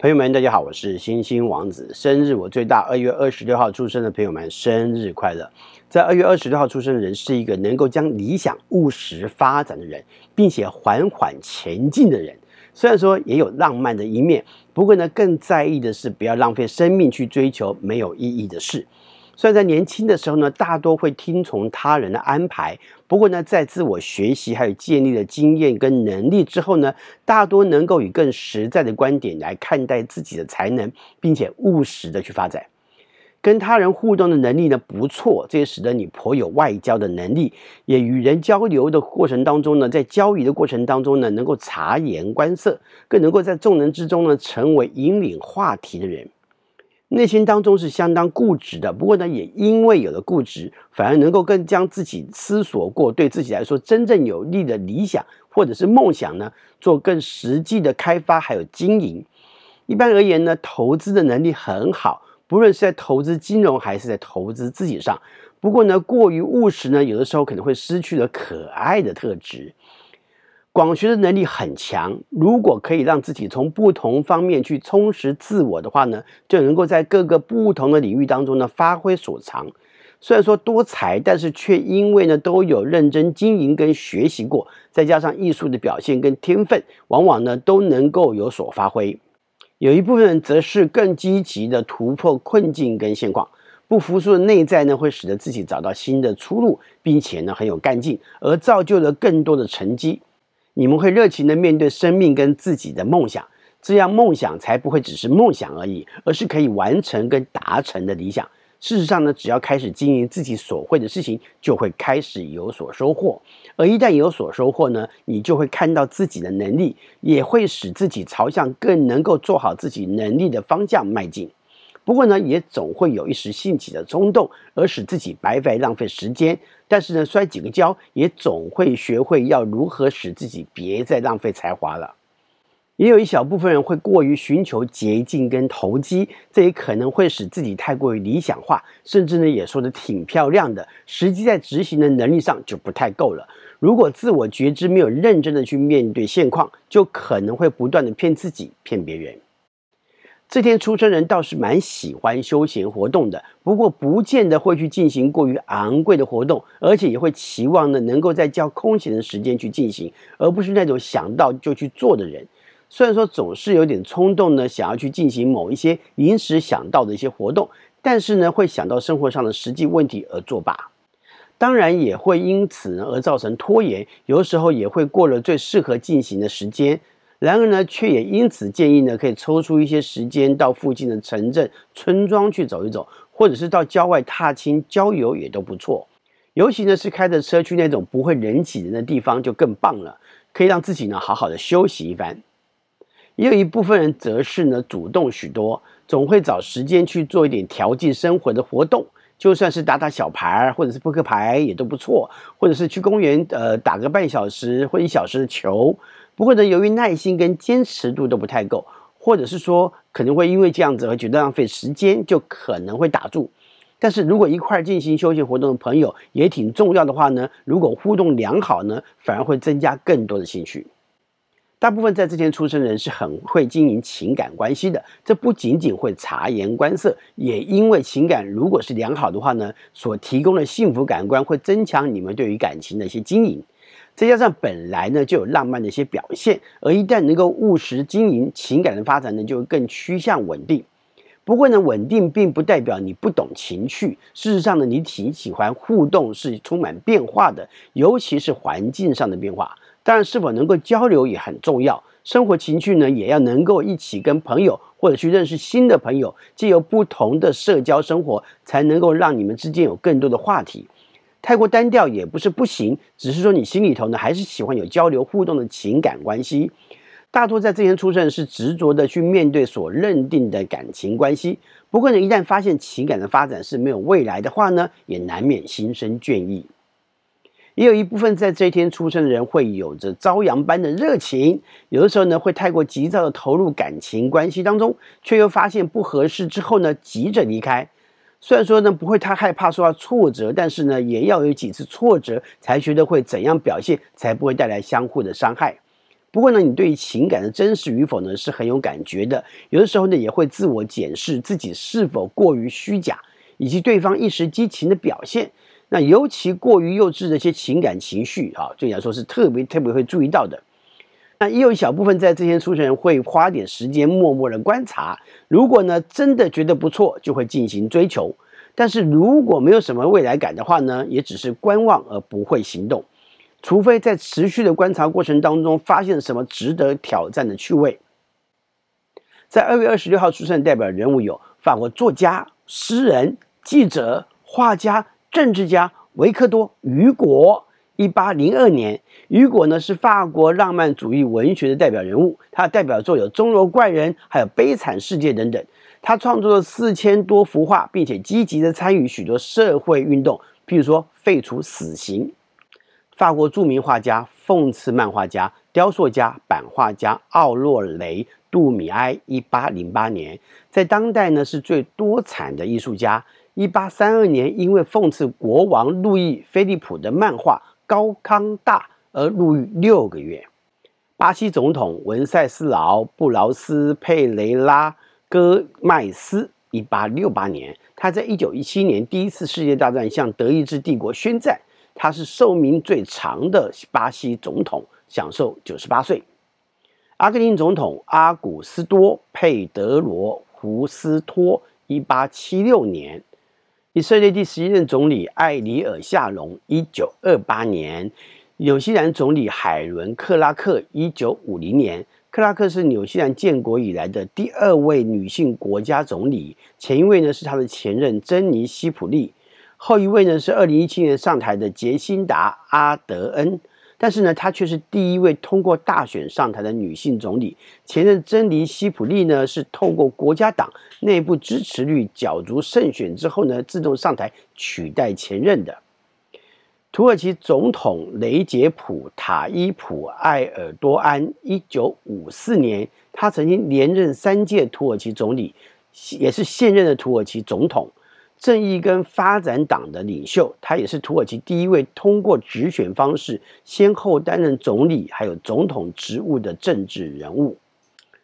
朋友们，大家好，我是星星王子。生日我最大，二月二十六号出生的朋友们，生日快乐！在二月二十六号出生的人，是一个能够将理想务实发展的人，并且缓缓前进的人。虽然说也有浪漫的一面，不过呢，更在意的是不要浪费生命去追求没有意义的事。虽然在年轻的时候呢，大多会听从他人的安排，不过呢，在自我学习还有建立了经验跟能力之后呢，大多能够以更实在的观点来看待自己的才能，并且务实的去发展。跟他人互动的能力呢不错，这也使得你颇有外交的能力，也与人交流的过程当中呢，在交易的过程当中呢，能够察言观色，更能够在众人之中呢，成为引领话题的人。内心当中是相当固执的，不过呢，也因为有了固执，反而能够更将自己思索过，对自己来说真正有利的理想或者是梦想呢，做更实际的开发还有经营。一般而言呢，投资的能力很好，不论是在投资金融还是在投资自己上。不过呢，过于务实呢，有的时候可能会失去了可爱的特质。广学的能力很强，如果可以让自己从不同方面去充实自我的话呢，就能够在各个不同的领域当中呢发挥所长。虽然说多才，但是却因为呢都有认真经营跟学习过，再加上艺术的表现跟天分，往往呢都能够有所发挥。有一部分人则是更积极的突破困境跟现况，不服输的内在呢会使得自己找到新的出路，并且呢很有干劲，而造就了更多的成绩。你们会热情地面对生命跟自己的梦想，这样梦想才不会只是梦想而已，而是可以完成跟达成的理想。事实上呢，只要开始经营自己所会的事情，就会开始有所收获。而一旦有所收获呢，你就会看到自己的能力，也会使自己朝向更能够做好自己能力的方向迈进。不过呢，也总会有一时兴起的冲动，而使自己白白浪费时间。但是呢，摔几个跤，也总会学会要如何使自己别再浪费才华了。也有一小部分人会过于寻求捷径跟投机，这也可能会使自己太过于理想化，甚至呢，也说的挺漂亮的，实际在执行的能力上就不太够了。如果自我觉知没有认真的去面对现况，就可能会不断的骗自己，骗别人。这天出生人倒是蛮喜欢休闲活动的，不过不见得会去进行过于昂贵的活动，而且也会期望呢能够在较空闲的时间去进行，而不是那种想到就去做的人。虽然说总是有点冲动呢，想要去进行某一些临时想到的一些活动，但是呢会想到生活上的实际问题而作罢，当然也会因此呢而造成拖延，有时候也会过了最适合进行的时间。然而呢，却也因此建议呢，可以抽出一些时间到附近的城镇、村庄去走一走，或者是到郊外踏青、郊游也都不错。尤其呢是开着车去那种不会人挤人的地方，就更棒了，可以让自己呢好好的休息一番。也有一部分人则是呢主动许多，总会找时间去做一点调剂生活的活动，就算是打打小牌或者是扑克牌也都不错，或者是去公园呃打个半小时或一小时的球。不过呢，由于耐心跟坚持度都不太够，或者是说可能会因为这样子而觉得浪费时间，就可能会打住。但是如果一块进行休闲活动的朋友也挺重要的话呢，如果互动良好呢，反而会增加更多的兴趣。大部分在之前出生的人是很会经营情感关系的，这不仅仅会察言观色，也因为情感如果是良好的话呢，所提供的幸福感官会增强你们对于感情的一些经营。再加上本来呢就有浪漫的一些表现，而一旦能够务实经营，情感的发展呢就会更趋向稳定。不过呢，稳定并不代表你不懂情趣。事实上呢，你挺喜欢互动，是充满变化的，尤其是环境上的变化。当然，是否能够交流也很重要。生活情趣呢，也要能够一起跟朋友或者去认识新的朋友，借由不同的社交生活，才能够让你们之间有更多的话题。太过单调也不是不行，只是说你心里头呢还是喜欢有交流互动的情感关系。大多在这天出生是执着的去面对所认定的感情关系。不过呢，一旦发现情感的发展是没有未来的话呢，也难免心生倦意。也有一部分在这一天出生的人会有着朝阳般的热情，有的时候呢会太过急躁的投入感情关系当中，却又发现不合适之后呢急着离开。虽然说呢不会太害怕受到挫折，但是呢也要有几次挫折才觉得会怎样表现才不会带来相互的伤害。不过呢，你对于情感的真实与否呢，是很有感觉的。有的时候呢，也会自我检视自己是否过于虚假，以及对方一时激情的表现。那尤其过于幼稚的一些情感情绪，啊，对你来说是特别特别会注意到的。那也有一小部分在这些出生人会花点时间默默的观察。如果呢，真的觉得不错，就会进行追求。但是如果没有什么未来感的话呢，也只是观望而不会行动。除非在持续的观察过程当中发现什么值得挑战的趣味。在二月二十六号出生的代表人物有法国作家、诗人、记者、画家、政治家维克多·雨果。一八零二年，雨果呢是法国浪漫主义文学的代表人物，他的代表作有《钟楼怪人》还有《悲惨世界》等等。他创作了四千多幅画，并且积极的参与许多社会运动，譬如说废除死刑。法国著名画家、讽刺漫画家、雕塑家、版画家奥洛雷·杜米埃，一八零八年，在当代呢是最多产的艺术家。一八三二年，因为讽刺国王路易·菲利普的漫画《高康大》而入狱六个月。巴西总统文塞斯劳·布劳斯·佩雷拉·戈麦斯，一八六八年，他在一九一七年第一次世界大战向德意志帝国宣战。他是寿命最长的巴西总统，享寿九十八岁。阿根廷总统阿古斯多·佩德罗·胡斯托，一八七六年。以色列第十一任总理艾里尔·夏隆，一九二八年；纽西兰总理海伦·克拉克，一九五零年。克拉克是纽西兰建国以来的第二位女性国家总理，前一位呢是她的前任珍妮·希普利。后一位呢是二零一七年上台的杰辛达·阿德恩，但是呢，她却是第一位通过大选上台的女性总理。前任珍妮·希普利呢是透过国家党内部支持率角逐胜选之后呢自动上台取代前任的。土耳其总统雷杰普·塔伊普·埃尔多安，一九五四年，他曾经连任三届土耳其总理，也是现任的土耳其总统。正义跟发展党的领袖，他也是土耳其第一位通过直选方式先后担任总理还有总统职务的政治人物。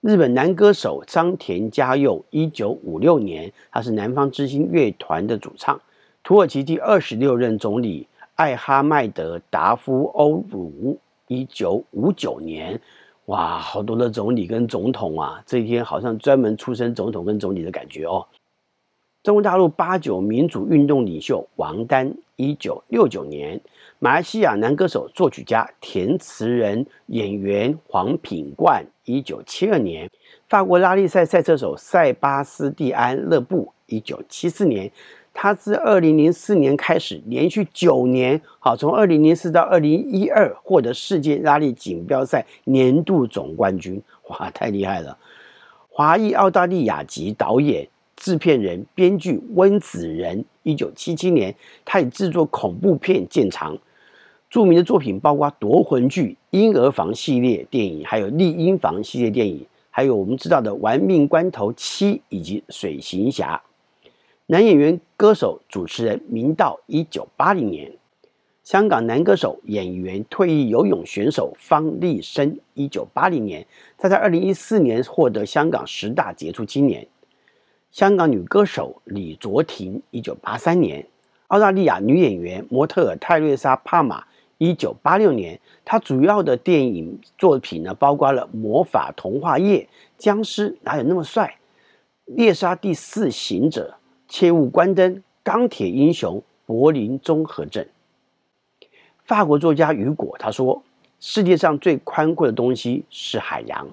日本男歌手桑田佳佑，一九五六年，他是南方之星乐团的主唱。土耳其第二十六任总理艾哈迈德达夫欧鲁，一九五九年。哇，好多的总理跟总统啊，这一天好像专门出身总统跟总理的感觉哦。中国大陆八九民主运动领袖王丹，一九六九年；马来西亚男歌手、作曲家、填词人、演员黄品冠，一九七二年；法国拉力赛赛车手塞巴斯蒂安·勒布，一九七四年。他自二零零四年开始，连续九年，好，从二零零四到二零一二，获得世界拉力锦标赛年度总冠军，哇，太厉害了！华裔澳大利亚籍导演。制片人、编剧温子仁，一九七七年，他以制作恐怖片见长，著名的作品包括夺魂锯、婴儿房系列电影，还有丽婴房系列电影，还有我们知道的《玩命关头七》以及《水行侠》。男演员、歌手、主持人明道，一九八零年。香港男歌手、演员、退役游泳选手方力申，一九八零年，他在二零一四年获得香港十大杰出青年。香港女歌手李卓婷，一九八三年；澳大利亚女演员、模特泰瑞莎·帕玛，一九八六年。她主要的电影作品呢，包括了《魔法童话夜》、《僵尸哪有那么帅》、《猎杀第四行者》、《切勿关灯》、《钢铁英雄》、《柏林综合症》。法国作家雨果他说：“世界上最宽阔的东西是海洋，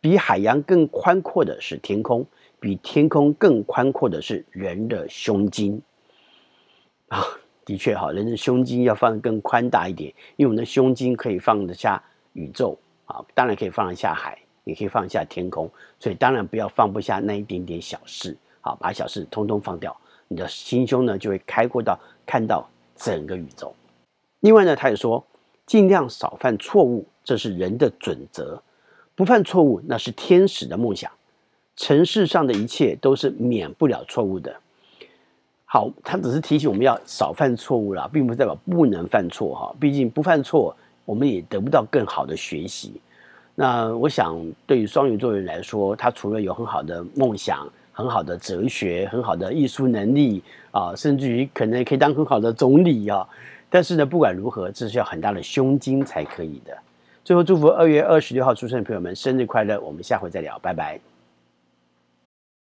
比海洋更宽阔的是天空。”比天空更宽阔的是人的胸襟啊，的确哈，人的胸襟要放得更宽大一点，因为我们的胸襟可以放得下宇宙啊，当然可以放得下海，也可以放得下天空，所以当然不要放不下那一点点小事，好，把小事通通放掉，你的心胸呢就会开阔到看到整个宇宙。另外呢，他也说，尽量少犯错误，这是人的准则，不犯错误那是天使的梦想。城市上的一切都是免不了错误的。好，他只是提醒我们要少犯错误啦，并不代表不能犯错哈。毕竟不犯错，我们也得不到更好的学习。那我想，对于双鱼座人来说，他除了有很好的梦想、很好的哲学、很好的艺术能力啊，甚至于可能可以当很好的总理啊。但是呢，不管如何，这是要很大的胸襟才可以的。最后，祝福二月二十六号出生的朋友们生日快乐！我们下回再聊，拜拜。